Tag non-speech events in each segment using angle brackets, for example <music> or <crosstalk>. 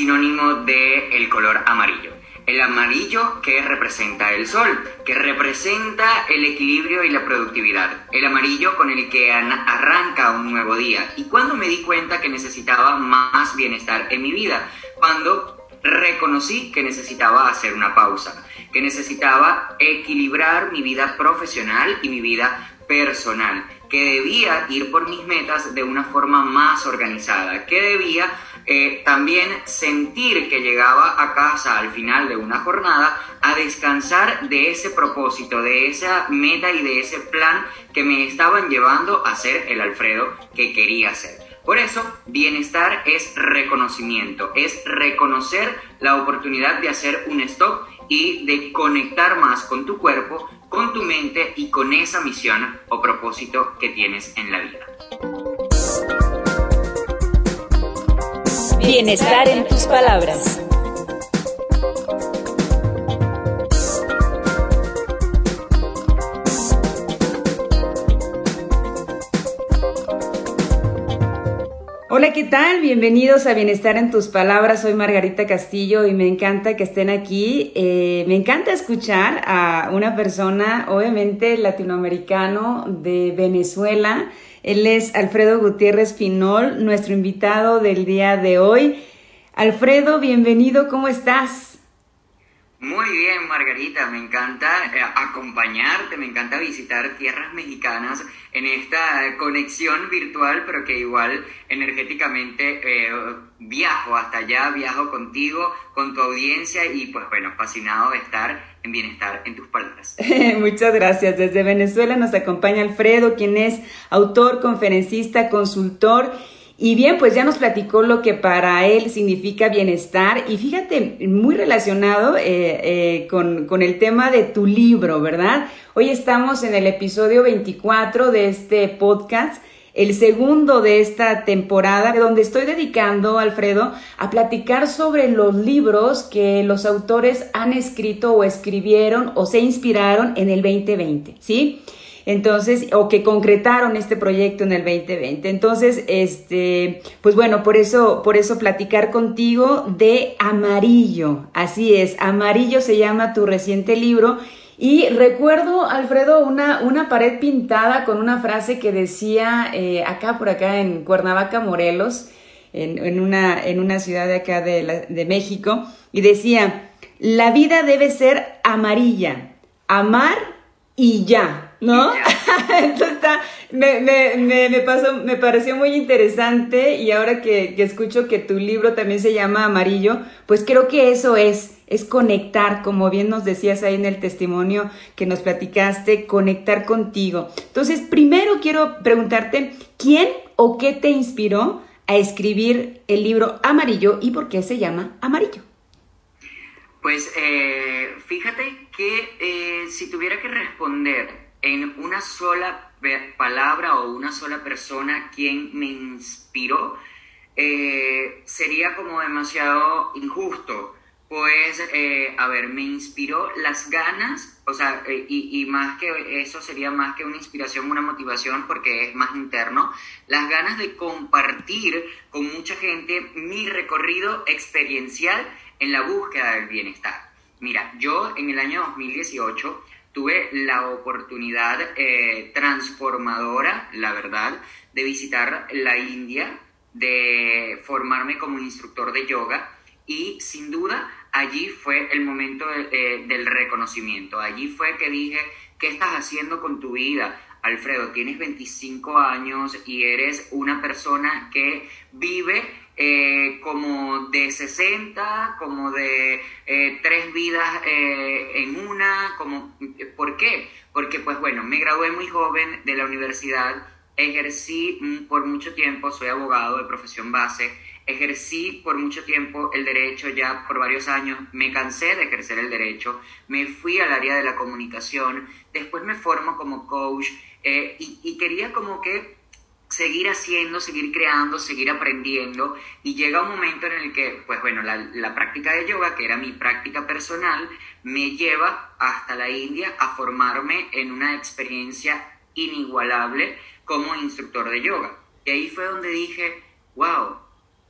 sinónimo del el color amarillo. El amarillo que representa el sol, que representa el equilibrio y la productividad. El amarillo con el que arranca un nuevo día. Y cuando me di cuenta que necesitaba más bienestar en mi vida, cuando reconocí que necesitaba hacer una pausa, que necesitaba equilibrar mi vida profesional y mi vida personal, que debía ir por mis metas de una forma más organizada, que debía eh, también sentir que llegaba a casa al final de una jornada a descansar de ese propósito, de esa meta y de ese plan que me estaban llevando a ser el Alfredo que quería ser. Por eso, bienestar es reconocimiento, es reconocer la oportunidad de hacer un stop y de conectar más con tu cuerpo, con tu mente y con esa misión o propósito que tienes en la vida. Bienestar en tus palabras. Hola, ¿qué tal? Bienvenidos a Bienestar en tus Palabras. Soy Margarita Castillo y me encanta que estén aquí. Eh, me encanta escuchar a una persona, obviamente latinoamericano de Venezuela. Él es Alfredo Gutiérrez Pinol, nuestro invitado del día de hoy. Alfredo, bienvenido, ¿cómo estás? Muy bien, Margarita, me encanta eh, acompañarte, me encanta visitar tierras mexicanas en esta conexión virtual, pero que igual energéticamente eh, viajo hasta allá, viajo contigo, con tu audiencia y pues bueno, fascinado de estar en bienestar en tus palabras. <laughs> Muchas gracias. Desde Venezuela nos acompaña Alfredo, quien es autor, conferencista, consultor y bien, pues ya nos platicó lo que para él significa bienestar y fíjate, muy relacionado eh, eh, con, con, el tema de tu libro, ¿verdad? Hoy estamos en el episodio 24 de este podcast, el segundo de esta temporada, donde estoy dedicando, Alfredo, a platicar sobre los libros que los autores han escrito o escribieron o se inspiraron en el 2020, ¿sí? Entonces, o que concretaron este proyecto en el 2020. Entonces, este, pues bueno, por eso, por eso platicar contigo de Amarillo. Así es, Amarillo se llama tu reciente libro. Y recuerdo, Alfredo, una, una pared pintada con una frase que decía eh, acá por acá en Cuernavaca, Morelos, en, una, en una ciudad de acá de, de México, y decía, la vida debe ser amarilla, amar y ya. ¿no? <laughs> Entonces está, me, me, me, pasó, me pareció muy interesante y ahora que, que, escucho que tu libro también se llama Amarillo, pues creo que eso es, es conectar, como bien nos decías ahí en el testimonio que nos platicaste, conectar contigo. Entonces, primero quiero preguntarte, ¿quién o qué te inspiró a escribir el libro Amarillo y por qué se llama Amarillo? Pues eh, fíjate que eh, si tuviera que responder en una sola palabra o una sola persona quien me inspiró, eh, sería como demasiado injusto. Pues, eh, a ver, me inspiró las ganas, o sea, eh, y, más que eso sería más que una inspiración, una motivación, porque es más interno, las ganas de compartir con mucha gente mi recorrido experiencial en la búsqueda del bienestar. Mira, yo en el año 2018 tuve la oportunidad eh, transformadora, la verdad, de visitar la India, de formarme como instructor de yoga y sin duda allí fue el momento eh, del reconocimiento. Allí fue que dije, ¿qué estás haciendo con tu vida? Alfredo, tienes 25 años y eres una persona que vive eh, como de 60, como de eh, tres vidas en una, como, ¿por qué? Porque pues bueno, me gradué muy joven de la universidad, ejercí por mucho tiempo, soy abogado de profesión base, ejercí por mucho tiempo el derecho ya por varios años, me cansé de ejercer el derecho, me fui al área de la comunicación, después me formo como coach y, y quería como que seguir haciendo, seguir creando, seguir aprendiendo y llega un momento en el que, pues bueno, la, práctica de yoga, que era mi práctica personal, me lleva hasta la India a formarme en una experiencia inigualable como instructor de yoga. Y ahí fue donde dije, wow,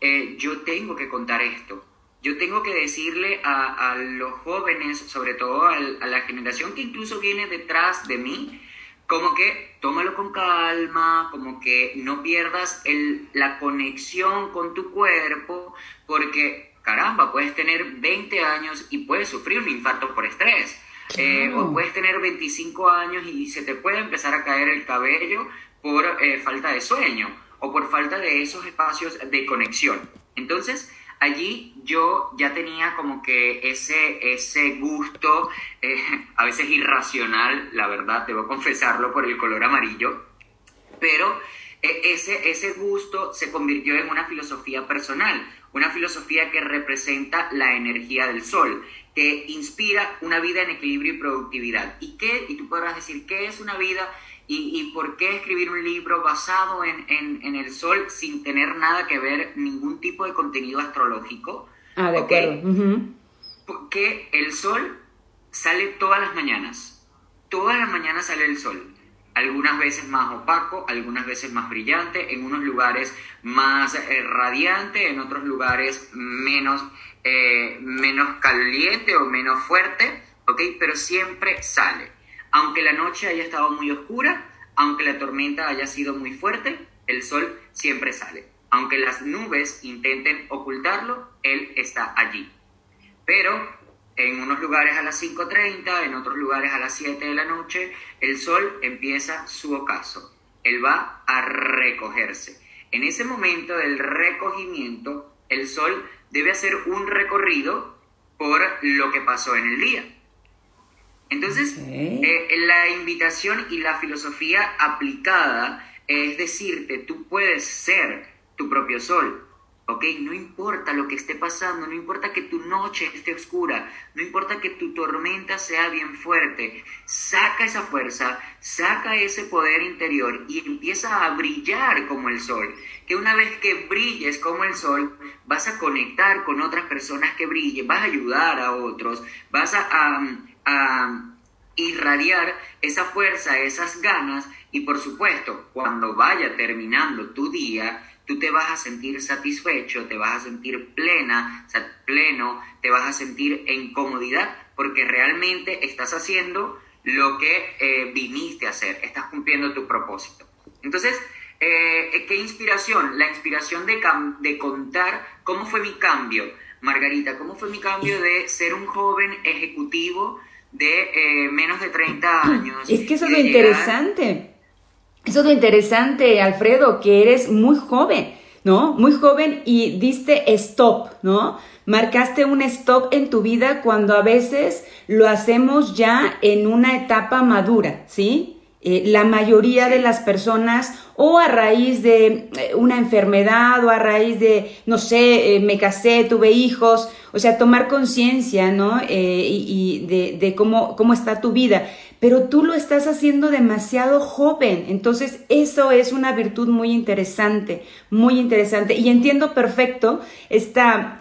eh, yo tengo que contar esto. yo tengo que decirle a, los jóvenes, sobre todo a, la generación que incluso viene detrás de mí, como que tómalo con calma, como que no pierdas el, la conexión con tu cuerpo, porque caramba, puedes tener 20 años y puedes sufrir un infarto por estrés. Eh, o puedes tener 25 años y se te puede empezar a caer el cabello por eh, falta de sueño o por falta de esos espacios de conexión. Entonces, allí yo ya tenía como que ese, ese gusto, eh, a veces irracional, la verdad, debo confesarlo por el color amarillo, pero eh, ese, ese gusto se convirtió en una filosofía personal, una filosofía que representa la energía del sol, que inspira una vida en equilibrio y productividad. ¿Y qué? Y tú podrás decir, ¿qué es una vida? ¿Y, por qué escribir un libro basado en, el sol sin tener nada que ver, ningún tipo de contenido astrológico? Ah, de acuerdo. Porque el sol sale todas las mañanas. Todas las mañanas sale el sol. Algunas veces más opaco, algunas veces más brillante, en unos lugares más eh, radiante, en otros lugares menos, eh, menos caliente o menos fuerte, ¿ok? Pero siempre sale. Aunque la noche haya estado muy oscura, aunque la tormenta haya sido muy fuerte, el sol siempre sale. Aunque las nubes intenten ocultarlo, él está allí. Pero en unos lugares a las 5.30, en otros lugares a las 7 de la noche, el sol empieza su ocaso. Él va a recogerse. En ese momento del recogimiento, el sol debe hacer un recorrido por lo que pasó en el día. Entonces, eh, la invitación y la filosofía aplicada es decirte, tú puedes ser tu propio sol, ¿ok? No importa lo que esté pasando, no importa que tu noche esté oscura, no importa que tu tormenta sea bien fuerte, saca esa fuerza, saca ese poder interior y empieza a brillar como el sol. Que una vez que brilles como el sol, vas a conectar con otras personas que brillen, vas a ayudar a otros, vas a a irradiar esa fuerza, esas ganas y por supuesto, cuando vaya terminando tu día, tú te vas a sentir satisfecho, te vas a sentir plena, pleno, te vas a sentir en comodidad porque realmente estás haciendo lo que eh, viniste a hacer, estás cumpliendo tu propósito. Entonces, eh, ¿qué inspiración? La inspiración de, de contar cómo fue mi cambio. Margarita, ¿cómo fue mi cambio de ser un joven ejecutivo de eh, menos de 30 <clears throat> años. Es que eso es lo interesante. Eso es lo interesante, Alfredo, que eres muy joven, ¿no? Muy joven y diste stop, ¿no? Marcaste un stop en tu vida cuando a veces lo hacemos ya en una etapa madura, ¿sí? Eh, la mayoría de las personas o a raíz de eh, una enfermedad o a raíz de, no sé, eh, me casé, tuve hijos, o sea, tomar conciencia, ¿no? y, de, de, cómo, cómo está tu vida. Pero tú lo estás haciendo demasiado joven, entonces eso es una virtud muy interesante, muy interesante. Y entiendo perfecto esta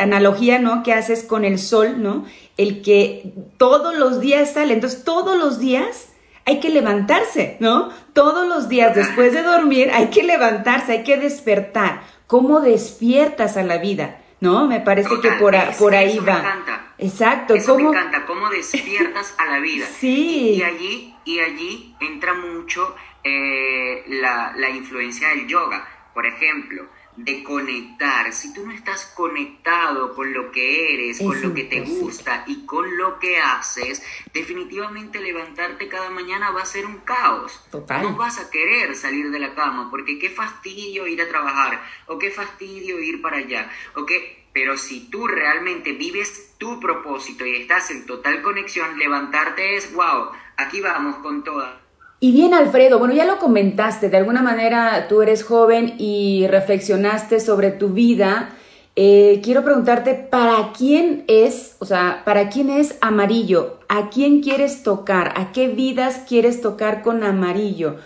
analogía, ¿no? Que haces con el sol, ¿no? El que todos los días sale, entonces todos los días hay que levantarse, ¿no? Todos los días después de dormir hay que levantarse, hay que despertar. ¿Cómo despiertas a la vida? ¿No? Me parece que por, por ahí va. Me encanta. Exacto. Eso me encanta, cómo despiertas a la vida. <laughs> sí. Y, allí, y allí entra mucho eh, la, la influencia del yoga. Por ejemplo, de conectar. Si tú no estás conectado con lo que eres, con lo que te gusta y con lo que haces, definitivamente levantarte cada mañana va a ser un caos. No vas a querer salir de la cama porque qué fastidio ir a trabajar o qué fastidio ir para allá. ¿ok? Pero si tú realmente vives tu propósito y estás en total conexión, levantarte es, wow, aquí vamos con toda. Y bien, Alfredo, bueno, ya lo comentaste, de alguna manera tú eres joven y reflexionaste sobre tu vida. Eh, quiero preguntarte, ¿para quién es, o sea, para quién es amarillo? ¿A quién quieres tocar? ¿A qué vidas quieres tocar con amarillo?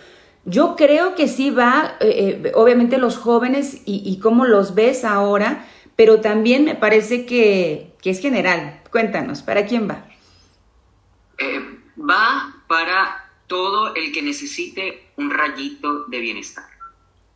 Yo creo que sí va, eh, eh, obviamente los jóvenes y, cómo los ves ahora, pero también me parece que, que es general. Cuéntanos, ¿para quién va? va para todo el que necesite un rayito de bienestar,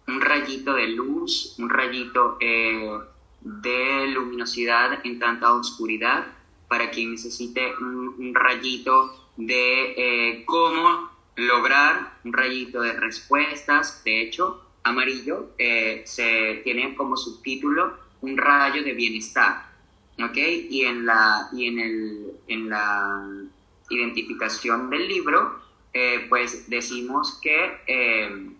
un rayito de luz, un rayito eh, de luminosidad en tanta oscuridad, para quien necesite un, rayito de eh, cómo lograr un rayito de respuestas. De hecho, amarillo eh, se tiene como subtítulo un rayo de bienestar. ¿Ok? Y en la, y en el, en la identificación del libro, eh, pues decimos que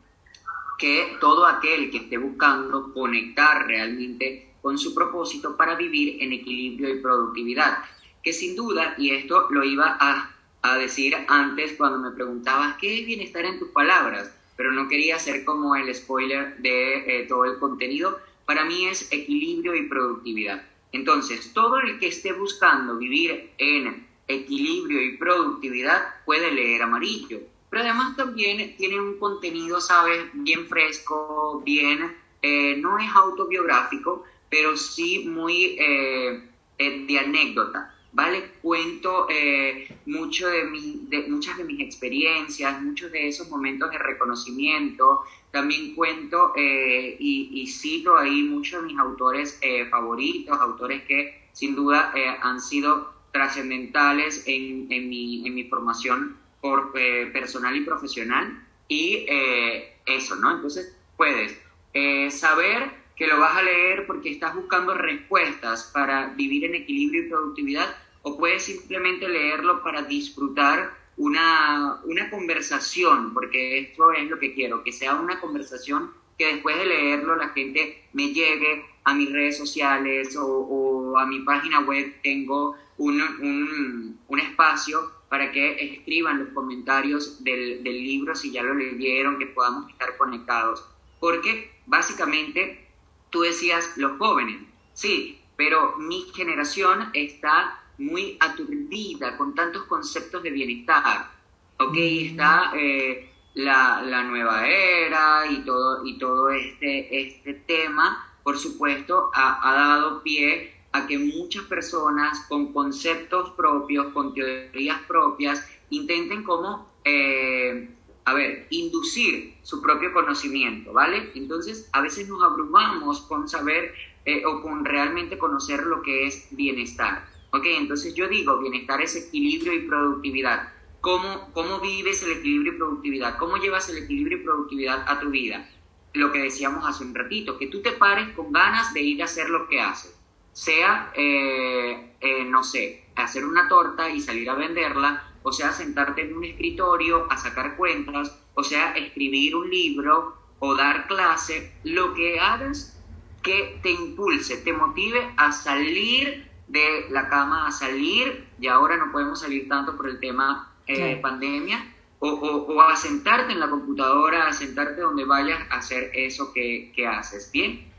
que todo aquel que esté buscando conectar realmente con su propósito para vivir en equilibrio y productividad. Que sin duda, y esto lo iba a, decir antes cuando me preguntabas qué es bienestar en tus palabras, pero no quería hacer como el spoiler de eh, todo el contenido, para mí es equilibrio y productividad. Entonces, todo el que esté buscando vivir en equilibrio y productividad puede leer amarillo pero además también tiene un contenido, ¿sabes? Bien fresco, bien, eh, no es autobiográfico, pero sí muy eh, eh, de anécdota, ¿vale? Cuento mucho de, mi, de muchas de mis experiencias, muchos de esos momentos de reconocimiento, también cuento y, y, cito ahí muchos de mis autores favoritos, autores que sin duda han sido trascendentales en, en, mi, en mi formación por, eh, personal y profesional y eh, eso, ¿no? Entonces puedes eh, saber que lo vas a leer porque estás buscando respuestas para vivir en equilibrio y productividad o puedes simplemente leerlo para disfrutar una, una conversación, porque esto es lo que quiero, que sea una conversación que después de leerlo la gente me llegue a mis redes sociales o, o a mi página web, tengo un, un, un espacio para que escriban los comentarios del, libro si ya lo leyeron, que podamos estar conectados. Porque básicamente tú decías los jóvenes, sí, pero mi generación está muy aturdida con tantos conceptos de bienestar. Ok, mm. está eh, la, nueva era y todo, y todo este, este tema, por supuesto, ha, ha dado pie a que muchas personas con conceptos propios, con teorías propias, intenten como, eh, a ver, inducir su propio conocimiento, ¿vale? Entonces, a veces nos abrumamos con saber eh, o con realmente conocer lo que es bienestar. ¿Ok? Entonces yo digo, bienestar es equilibrio y productividad. ¿Cómo, ¿Cómo vives el equilibrio y productividad? ¿Cómo llevas el equilibrio y productividad a tu vida? Lo que decíamos hace un ratito, que tú te pares con ganas de ir a hacer lo que haces sea, eh, eh, no sé, hacer una torta y salir a venderla, o sea, sentarte en un escritorio a sacar cuentas, o sea, escribir un libro o dar clase, lo que hagas que te impulse, te motive a salir de la cama, a salir, y ahora no podemos salir tanto por el tema eh, pandemia, o, o, a sentarte en la computadora, a sentarte donde vayas a hacer eso que, que haces, ¿bien?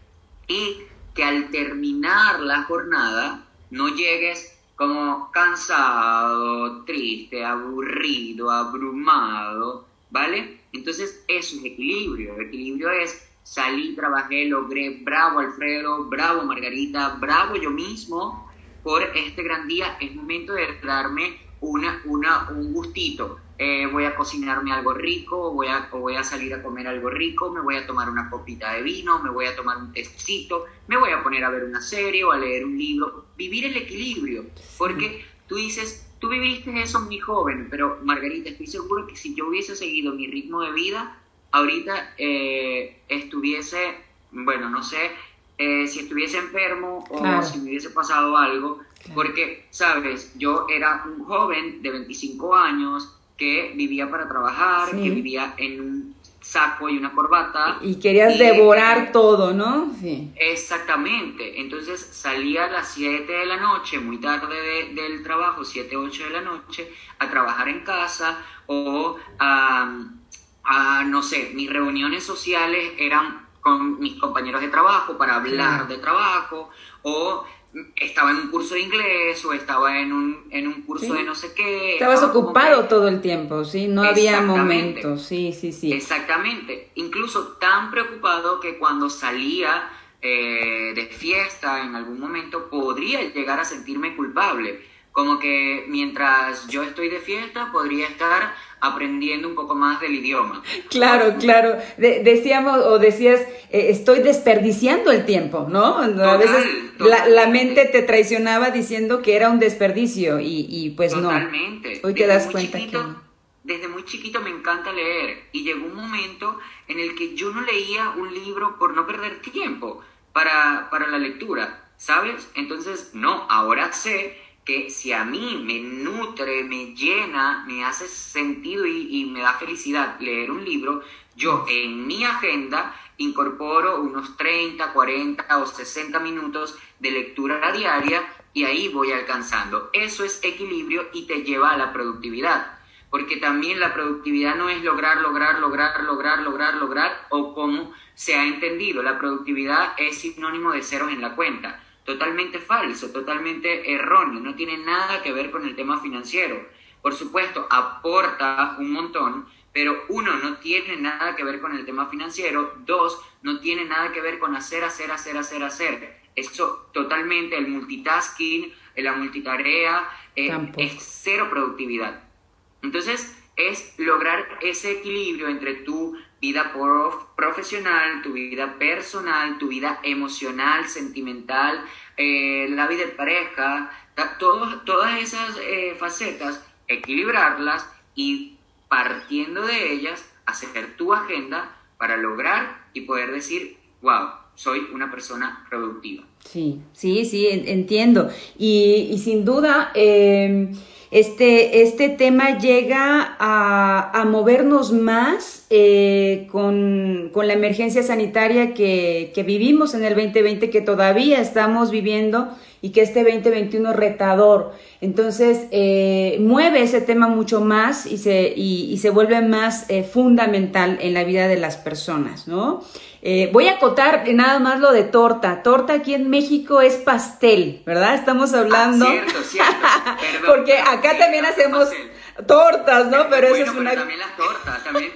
Y que al terminar la jornada no llegues como cansado, triste, aburrido, abrumado, ¿vale? Entonces eso es equilibrio. El equilibrio es salí, trabajé, logré, bravo Alfredo, bravo Margarita, bravo yo mismo por este gran día. Es momento de darme una, una, un gustito. Eh, voy a cocinarme algo rico, voy a, o voy a salir a comer algo rico, me voy a tomar una copita de vino, me voy a tomar un tecito, me voy a poner a ver una serie o a leer un libro. Vivir el equilibrio, porque tú dices, tú viviste eso muy joven, pero Margarita, estoy seguro que si yo hubiese seguido mi ritmo de vida, ahorita eh, estuviese, bueno, no sé, eh, si estuviese enfermo o si me hubiese pasado algo, porque, sabes, yo era un joven de 25 años, que vivía para trabajar, que vivía en un saco y una corbata. Y querías devorar todo, ¿no? Sí. Exactamente. Entonces salía a las 7 de la noche, muy tarde del trabajo, 7, 8 de la noche, a trabajar en casa o a, a, no sé, mis reuniones sociales eran con mis compañeros de trabajo para hablar de trabajo o estaba en un curso de inglés o estaba en un, en un curso de no sé qué. Estabas ocupado todo el tiempo, ¿sí? No había momentos, sí, sí, sí. Exactamente. Incluso tan preocupado que cuando salía eh, de fiesta en algún momento podría llegar a sentirme culpable. Como que mientras yo estoy de fiesta, podría estar aprendiendo un poco más del idioma. Claro, claro. decíamos o decías, eh, estoy desperdiciando el tiempo, ¿no? a veces la, mente te traicionaba diciendo que era un desperdicio y, pues no. Totalmente. Hoy te das cuenta que Desde muy chiquito me encanta leer y llegó un momento en el que yo no leía un libro por no perder tiempo para, para la lectura, ¿sabes? Entonces, no, ahora sé que si a mí me nutre, me llena, me hace sentido y, me da felicidad leer un libro, yo en mi agenda incorporo unos 30, 40 o 60 minutos de lectura diaria y ahí voy alcanzando. Eso es equilibrio y te lleva a la productividad. Porque también la productividad no es lograr, lograr, lograr, lograr, lograr, lograr, o como se ha entendido. La productividad es sinónimo de ceros en la cuenta totalmente falso, totalmente erróneo, no tiene nada que ver con el tema financiero. Por supuesto, aporta un montón, pero uno, no tiene nada que ver con el tema financiero, dos, no tiene nada que ver con hacer, hacer, hacer, hacer, hacer. Eso totalmente, el multitasking, la multitarea, eh, es cero productividad. Entonces, es lograr ese equilibrio entre tu vida profesional, tu vida personal, tu vida emocional, sentimental, eh, la vida de pareja, todas esas eh, facetas, equilibrarlas y partiendo de ellas, hacer tu agenda para lograr y poder decir, wow, soy una persona productiva. Sí, sí, sí, entiendo. Y, y sin duda, eh, este, este tema llega a, movernos más eh, con, la emergencia sanitaria que, vivimos en el 2020, que todavía estamos viviendo y que este 2021 es retador. Entonces, eh, mueve ese tema mucho más y se, y, se vuelve más eh, fundamental en la vida de las personas, ¿no? Eh, voy a acotar nada más lo de torta. Torta aquí en México es pastel, ¿verdad? Estamos hablando. Ah, cierto, cierto. <laughs> Porque acá también hacemos tortas, ¿no? Pero, eso es una. también las tortas, también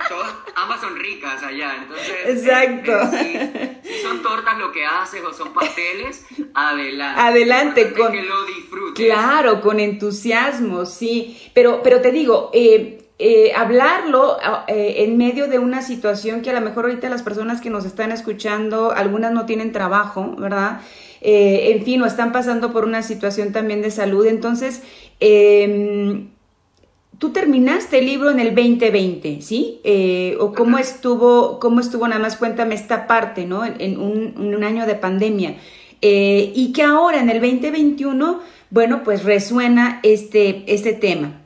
ambas son ricas allá. Entonces. Exacto. Eh, si, son tortas lo que haces o son pasteles, adelante. Adelante con. Que lo disfrutes. Claro, con entusiasmo, sí. Pero, pero te digo, eh, eh, hablarlo eh, en medio de una situación que a lo mejor ahorita las personas que nos están escuchando, algunas no tienen trabajo, ¿verdad? Eh, en fin, o están pasando por una situación también de salud. Entonces, em, tú terminaste el libro en el 2020, ¿sí? o cómo estuvo, cómo estuvo, nada más cuéntame esta parte, ¿no? En, un, año de pandemia. y que ahora en el 2021, bueno, pues resuena este, este tema.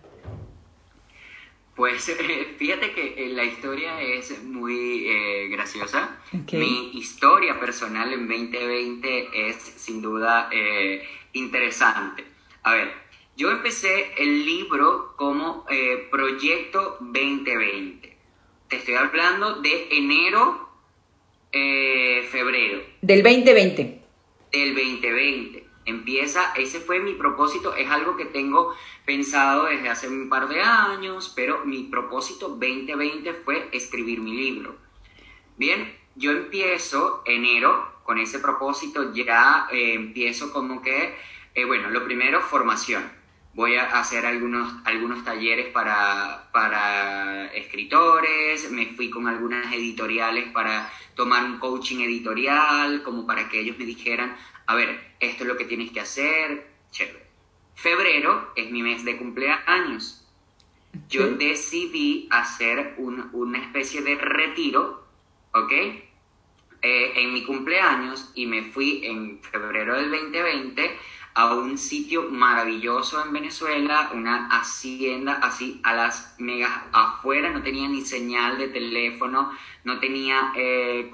Pues fíjate que eh, la historia es muy eh, graciosa. Mi historia personal en 2020 es sin duda eh, interesante. A ver, yo empecé el libro como Proyecto 2020. Te estoy hablando de enero, febrero. Del 2020. Del 2020 empieza, ese fue mi propósito, es algo que tengo pensado desde hace un par de años, pero mi propósito 2020 fue escribir mi libro. Bien, yo empiezo enero con ese propósito, ya eh, empiezo como que, eh, bueno, lo primero, formación. Voy a hacer algunos, algunos talleres para, para escritores, me fui con algunas editoriales para tomar un coaching editorial, como para que ellos me dijeran, a ver, esto es lo que tienes que hacer, chévere. Febrero es mi mes de cumpleaños. Yo decidí hacer una especie de retiro, ¿ok? Eh, en mi cumpleaños y me fui en febrero del 2020 a un sitio maravilloso en Venezuela, una hacienda así a las megas afuera, no tenía ni señal de teléfono, no tenía eh,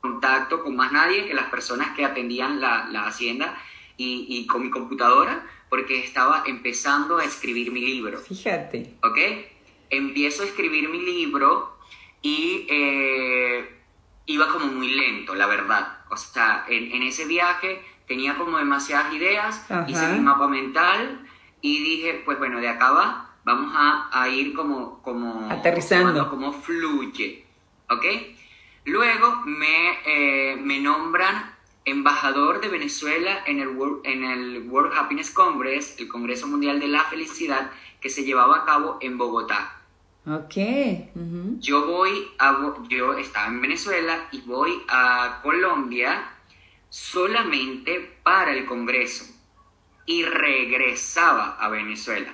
contacto con más nadie que las personas que atendían la, la hacienda y, y, con mi computadora porque estaba empezando a escribir mi libro. Fíjate. ¿Ok? Empiezo a escribir mi libro y eh, iba como muy lento, la verdad. O sea, en, en ese viaje tenía como demasiadas ideas, hice mi mapa mental y dije, pues bueno, de acá va, vamos a, a ir como, como... Aterrizando. Como fluye. ¿Ok? Luego me, eh, me nombran embajador de Venezuela en el, World, en el World Happiness Congress, el Congreso Mundial de la Felicidad, que se llevaba a cabo en Bogotá. Ok. Yo voy a, yo estaba en Venezuela y voy a Colombia solamente para el Congreso y regresaba a Venezuela.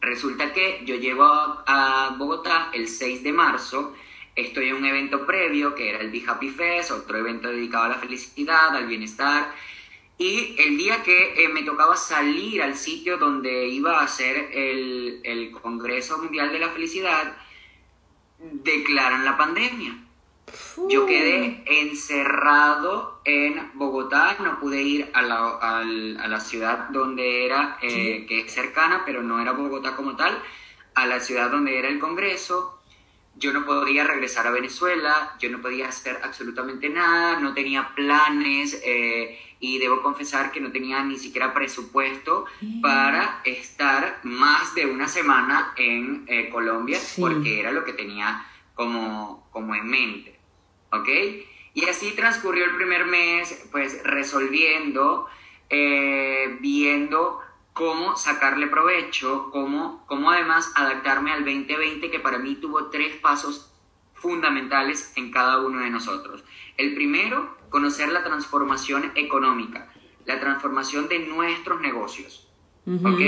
Resulta que yo llego a, Bogotá el 6 de marzo, estoy en un evento previo que era el Be Happy Fest, otro evento dedicado a la felicidad, al bienestar, y el día que eh, me tocaba salir al sitio donde iba a hacer el, el Congreso Mundial de la Felicidad, declaran la pandemia. Yo quedé encerrado en Bogotá, no pude ir a la, a la ciudad donde era, eh, que es cercana, pero no era Bogotá como tal, a la ciudad donde era el Congreso. Yo no podía regresar a Venezuela, yo no podía hacer absolutamente nada, no tenía planes eh, y debo confesar que no tenía ni siquiera presupuesto para estar más de una semana en eh, Colombia, porque era lo que tenía como, como en mente. ¿Ok? Y así transcurrió el primer mes, pues resolviendo, eh, viendo cómo sacarle provecho, cómo, cómo además adaptarme al 2020, que para mí tuvo tres pasos fundamentales en cada uno de nosotros. El primero, conocer la transformación económica, la transformación de nuestros negocios, ¿ok?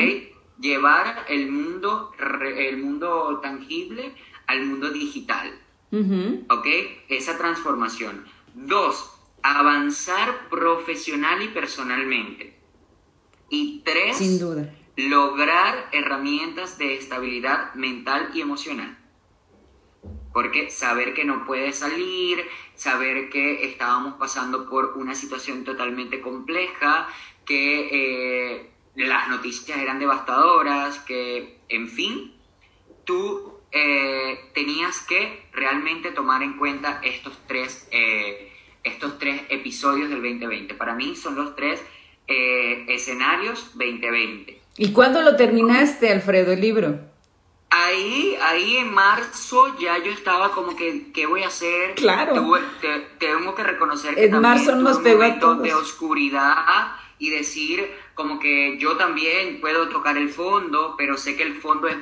Llevar el mundo, el mundo tangible al mundo digital. ¿Ok? Esa transformación. Dos, avanzar profesional y personalmente. Y tres, Sin duda. lograr herramientas de estabilidad mental y emocional. Porque saber que no puede salir, saber que estábamos pasando por una situación totalmente compleja, que eh, las noticias eran devastadoras, que, en fin, tú eh, tenías que realmente tomar en cuenta estos tres, eh, estos tres episodios del 2020. Para mí son los tres eh, escenarios 2020. ¿Y cuándo lo terminaste, Alfredo, el libro? Ahí, ahí en marzo ya yo estaba como que, ¿qué voy a hacer? Claro. tengo que reconocer que en también marzo nos un momento de oscuridad y decir como que yo también puedo tocar el fondo, pero sé que el fondo es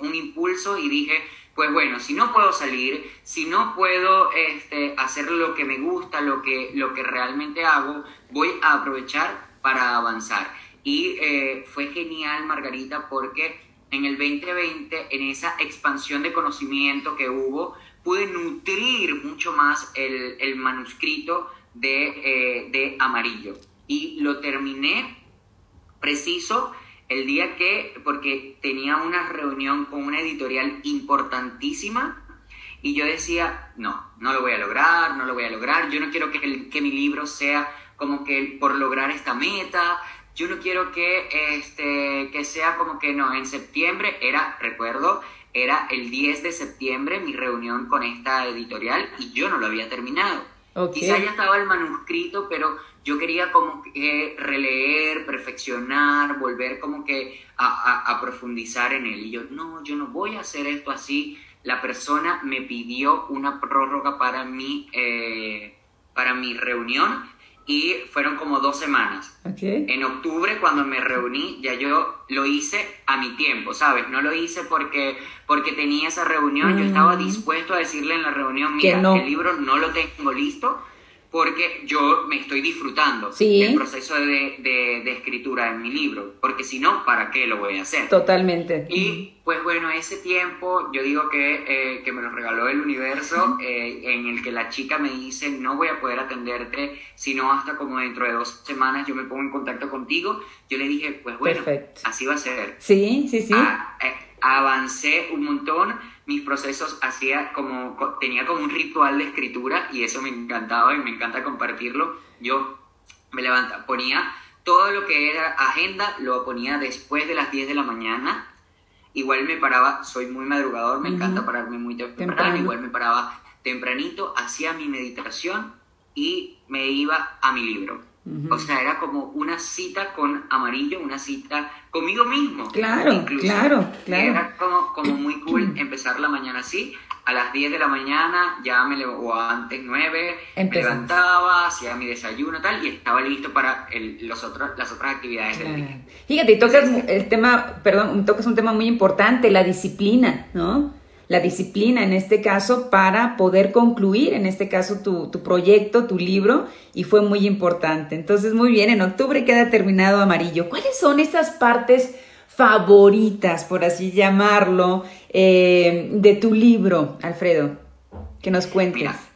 un, impulso y dije, pues bueno, si no puedo salir, si no puedo este, hacer lo que me gusta, lo que, lo que realmente hago, voy a aprovechar para avanzar. Y eh, fue genial, Margarita, porque en el 2020, en esa expansión de conocimiento que hubo, pude nutrir mucho más el, manuscrito de, eh, de amarillo y lo terminé preciso el día que, porque tenía una reunión con una editorial importantísima y yo decía, no, no lo voy a lograr, no lo voy a lograr, yo no quiero que, que mi libro sea como que por lograr esta meta, yo no quiero que, este, que sea como que no, en septiembre era, recuerdo, era el 10 de septiembre mi reunión con esta editorial y yo no lo había terminado. Quizá ya estaba el manuscrito, pero yo quería como que releer, perfeccionar, volver como que a, profundizar en él. Y yo, no, yo no voy a hacer esto así. La persona me pidió una prórroga para mi, eh, para mi reunión y fueron como dos semanas. En octubre, cuando me reuní, ya yo lo hice a mi tiempo, ¿sabes? No lo hice porque, porque tenía esa reunión, yo estaba mm. dispuesto a decirle en la reunión, mira, el libro no lo tengo listo, porque yo me estoy disfrutando del proceso de, escritura en mi libro, porque si no, ¿para qué lo voy a hacer? Totalmente. Y pues bueno, ese tiempo yo digo que, eh, me lo regaló el universo, eh, en el que la chica me dice, no voy a poder atenderte, sino hasta como dentro de dos semanas yo me pongo en contacto contigo, yo le dije, pues bueno, así va a ser. Sí, sí, sí. Ah, eh, avancé un montón mis procesos hacía como, tenía como un ritual de escritura y eso me encantaba y me encanta compartirlo. Yo me levantaba, ponía todo lo que era agenda, lo ponía después de las 10 de la mañana. Igual me paraba, soy muy madrugador, me encanta pararme muy temprano, igual me paraba tempranito, hacía mi meditación y me iba a mi libro. O sea, era como una cita con amarillo, una cita conmigo mismo. Claro, claro, claro. Era como, como muy cool <clears throat> empezar la mañana así. a las 10 de la mañana, ya me o antes 9, me levantaba, hacía mi desayuno tal, y estaba listo para los otros, las otras actividades del día. Fíjate, tocas el tema, perdón, tocas un tema muy importante, la disciplina, ¿no? La disciplina en este caso para poder concluir, en este caso, tu, tu proyecto, tu libro, y fue muy importante. Entonces, muy bien, en octubre queda terminado amarillo. ¿Cuáles son esas partes favoritas, por así llamarlo, eh, de tu libro, Alfredo? Que nos cuentes.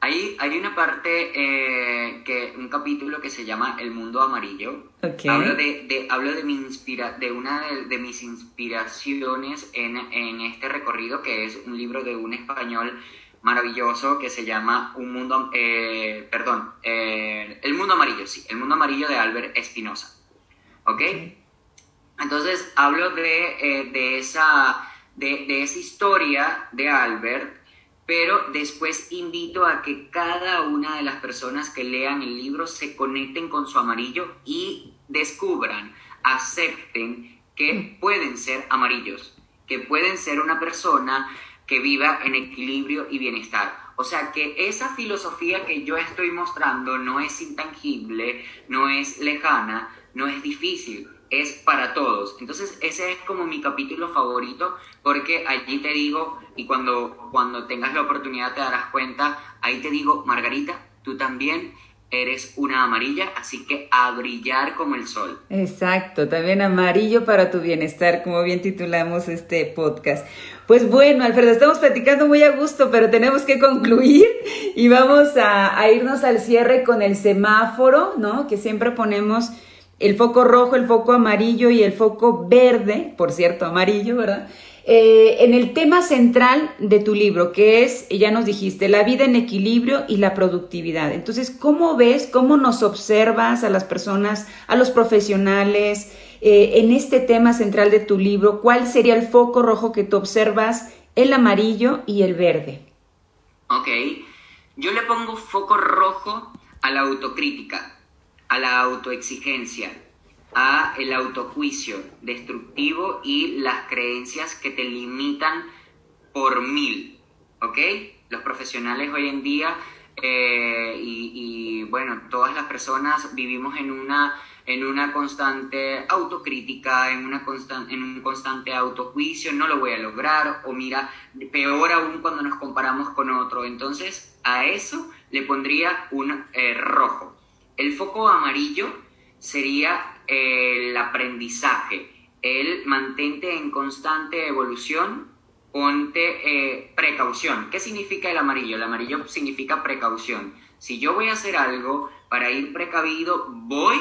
Hay, hay una parte, eh, que, un capítulo que se llama El Mundo Amarillo. Hablo, de, hablo de, mi inspira, de una de, mis inspiraciones en, en este recorrido, que es un libro de un español maravilloso que se llama Un Mundo, eh, perdón, El Mundo Amarillo, sí, El Mundo Amarillo de Albert Espinosa. ¿Ok? Entonces hablo de, de esa de, esa historia de Albert, pero después invito a que cada una de las personas que lean el libro se conecten con su amarillo y descubran, acepten que pueden ser amarillos, que pueden ser una persona que viva en equilibrio y bienestar. O sea que esa filosofía que yo estoy mostrando no es intangible, no es lejana, no es difícil, es para todos. Entonces ese es como mi capítulo favorito porque allí te digo, y cuando, cuando tengas la oportunidad te darás cuenta, ahí te digo, Margarita, tú también eres una amarilla, así que a brillar como el sol. Exacto, también amarillo para tu bienestar, como bien titulamos este podcast. Pues bueno, Alfredo, estamos platicando muy a gusto, pero tenemos que concluir y vamos a, a irnos al cierre con el semáforo, ¿no? Que siempre ponemos el foco rojo, el foco amarillo y el foco verde, por cierto, amarillo, ¿verdad? Eh, en el tema central de tu libro, que es, ya nos dijiste, la vida en equilibrio y la productividad. Entonces, ¿cómo ves, cómo nos observas a las personas, a los profesionales, eh, en este tema central de tu libro? ¿Cuál sería el foco rojo que tú observas, el amarillo y el verde? Ok, yo le pongo foco rojo a la autocrítica a la autoexigencia, a el autojuicio destructivo y las creencias que te limitan por mil, ¿ok? Los profesionales hoy en día eh, y, bueno, todas las personas vivimos en una, en una constante autocrítica, en, una en un constante autojuicio, no lo voy a lograr, o mira, peor aún cuando nos comparamos con otro. Entonces, a eso le pondría un eh, rojo. El foco amarillo sería el aprendizaje, el mantente en constante evolución, ponte eh, precaución. ¿Qué significa el amarillo? El amarillo significa precaución. Si yo voy a hacer algo para ir precavido, voy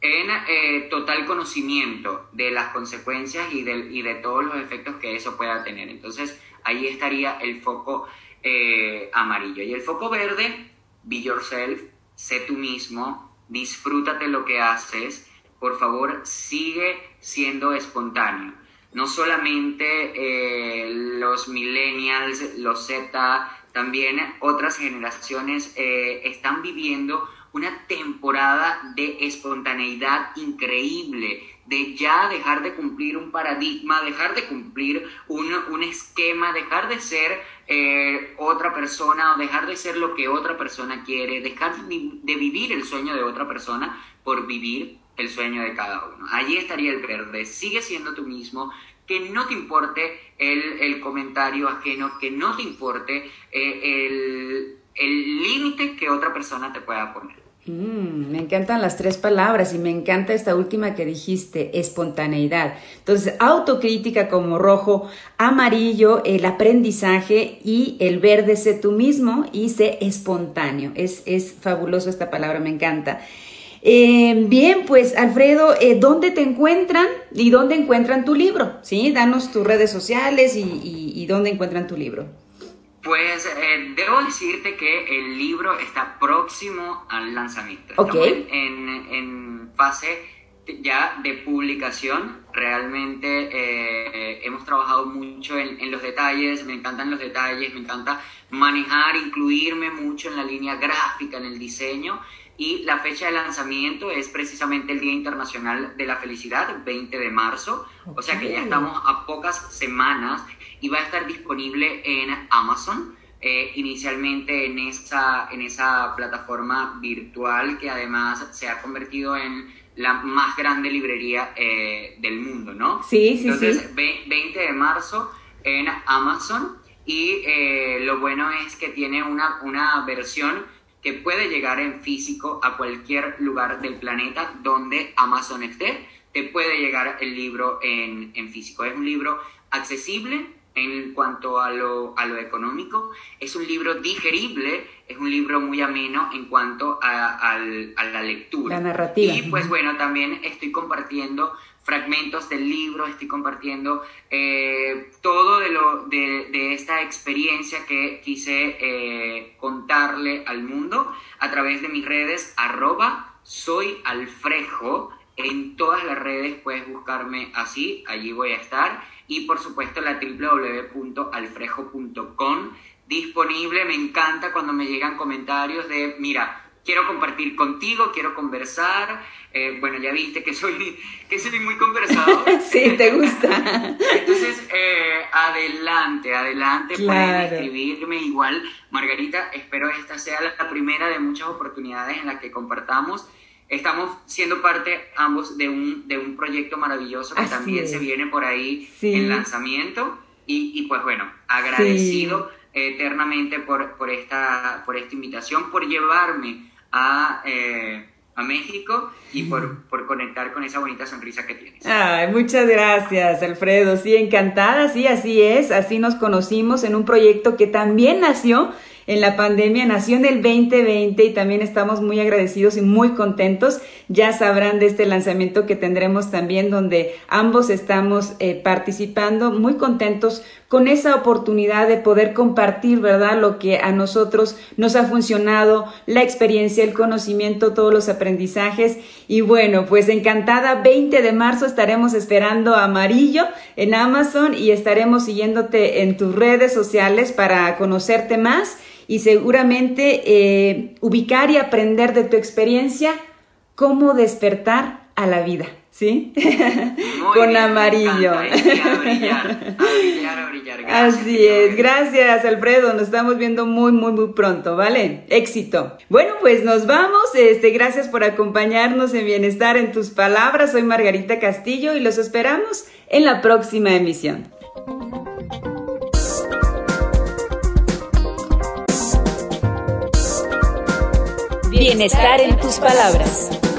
en eh, total conocimiento de las consecuencias y de, todos los efectos que eso pueda tener. Entonces ahí estaría el foco eh, amarillo. Y el foco verde, be yourself, sé tú mismo, disfrútate lo que haces, por favor sigue siendo espontáneo. No solamente eh, los millennials, los Z, también otras generaciones eh, están viviendo una temporada de espontaneidad increíble, de ya dejar de cumplir un paradigma, dejar de cumplir un, un esquema, dejar de ser eh, otra persona o dejar de ser lo que otra persona quiere, dejar de vivir el sueño de otra persona por vivir el sueño de cada uno. Allí estaría el verde, sigue siendo tú mismo, que no te importe el, comentario ajeno, que no te importe eh, el límite que otra persona te pueda poner. Mm, me encantan las tres palabras y me encanta esta última que dijiste, espontaneidad. Entonces, autocrítica como rojo, amarillo, el aprendizaje y el verde, sé tú mismo y sé espontáneo. Es, es fabuloso esta palabra, me encanta. Eh, bien, pues Alfredo, eh, ¿dónde te encuentran y dónde encuentran tu libro? ¿Sí? Danos tus redes sociales y dónde encuentran tu libro. Pues eh, debo decirte que el libro está próximo al lanzamiento. Estamos en, fase ya de publicación. Realmente eh, hemos trabajado mucho en, los detalles, me encantan los detalles, me encanta manejar, incluirme mucho en la línea gráfica, en el diseño. Y la fecha de lanzamiento es precisamente el Día Internacional de la Felicidad, 20 de marzo, o sea que ya estamos a pocas semanas y va a estar disponible en Amazon. Eh, inicialmente en esa, en esa plataforma virtual que además se ha convertido en la más grande librería eh, del mundo, ¿no? Sí, sí, Entonces, 20 de marzo en Amazon y eh, lo bueno es que tiene una, una versión que puede llegar en físico a cualquier lugar del planeta donde Amazon esté, te puede llegar el libro en, en físico. Es un libro accesible, en cuanto a lo, a lo económico. Es un libro digerible, es un libro muy ameno en cuanto a, la lectura. La narrativa. Y pues bueno, también estoy compartiendo fragmentos del libro, estoy compartiendo eh, todo de, lo, de, esta experiencia que quise eh, contarle al mundo a través de mis redes, arroba soy. En todas las redes puedes buscarme así, allí voy a estar y por supuesto la www.alfrejo.com disponible. Me encanta cuando me llegan comentarios de, mira, quiero compartir contigo, quiero conversar. Eh, bueno, ya viste que soy, <laughs> que soy muy conversado. <laughs> sí, te gusta. <laughs> Entonces, eh, adelante, adelante, pueden escribirme. Igual, Margarita, espero esta sea la primera de muchas oportunidades en las que compartamos estamos siendo parte ambos de un, de un proyecto maravilloso que también se viene por ahí en lanzamiento. Y, y, pues bueno, agradecido eternamente por, por, esta, por esta invitación, por llevarme a, eh, a México y por, por, conectar con esa bonita sonrisa que tienes. Ay, muchas gracias, Alfredo. Sí, encantada, sí, así es. Así nos conocimos en un proyecto que también nació en la pandemia, nació en el 2020 y también estamos muy agradecidos y muy contentos. Ya sabrán de este lanzamiento que tendremos también donde ambos estamos eh, participando, muy contentos con esa oportunidad de poder compartir, ¿verdad? Lo que a nosotros nos ha funcionado, la experiencia, el conocimiento, todos los aprendizajes. Y bueno, pues encantada, 20 de marzo estaremos esperando Amarillo en Amazon y estaremos siguiéndote en tus redes sociales para conocerte más y seguramente eh, ubicar y aprender de tu experiencia cómo despertar a la vida. ¿Sí? Con amarillo. Así es. Gracias, Alfredo. Nos estamos viendo muy, muy, muy pronto, ¿vale? Éxito. Bueno, pues nos vamos. Este, gracias por acompañarnos en Bienestar en tus palabras. Soy Margarita Castillo y los esperamos en la próxima emisión. Bienestar en tus palabras.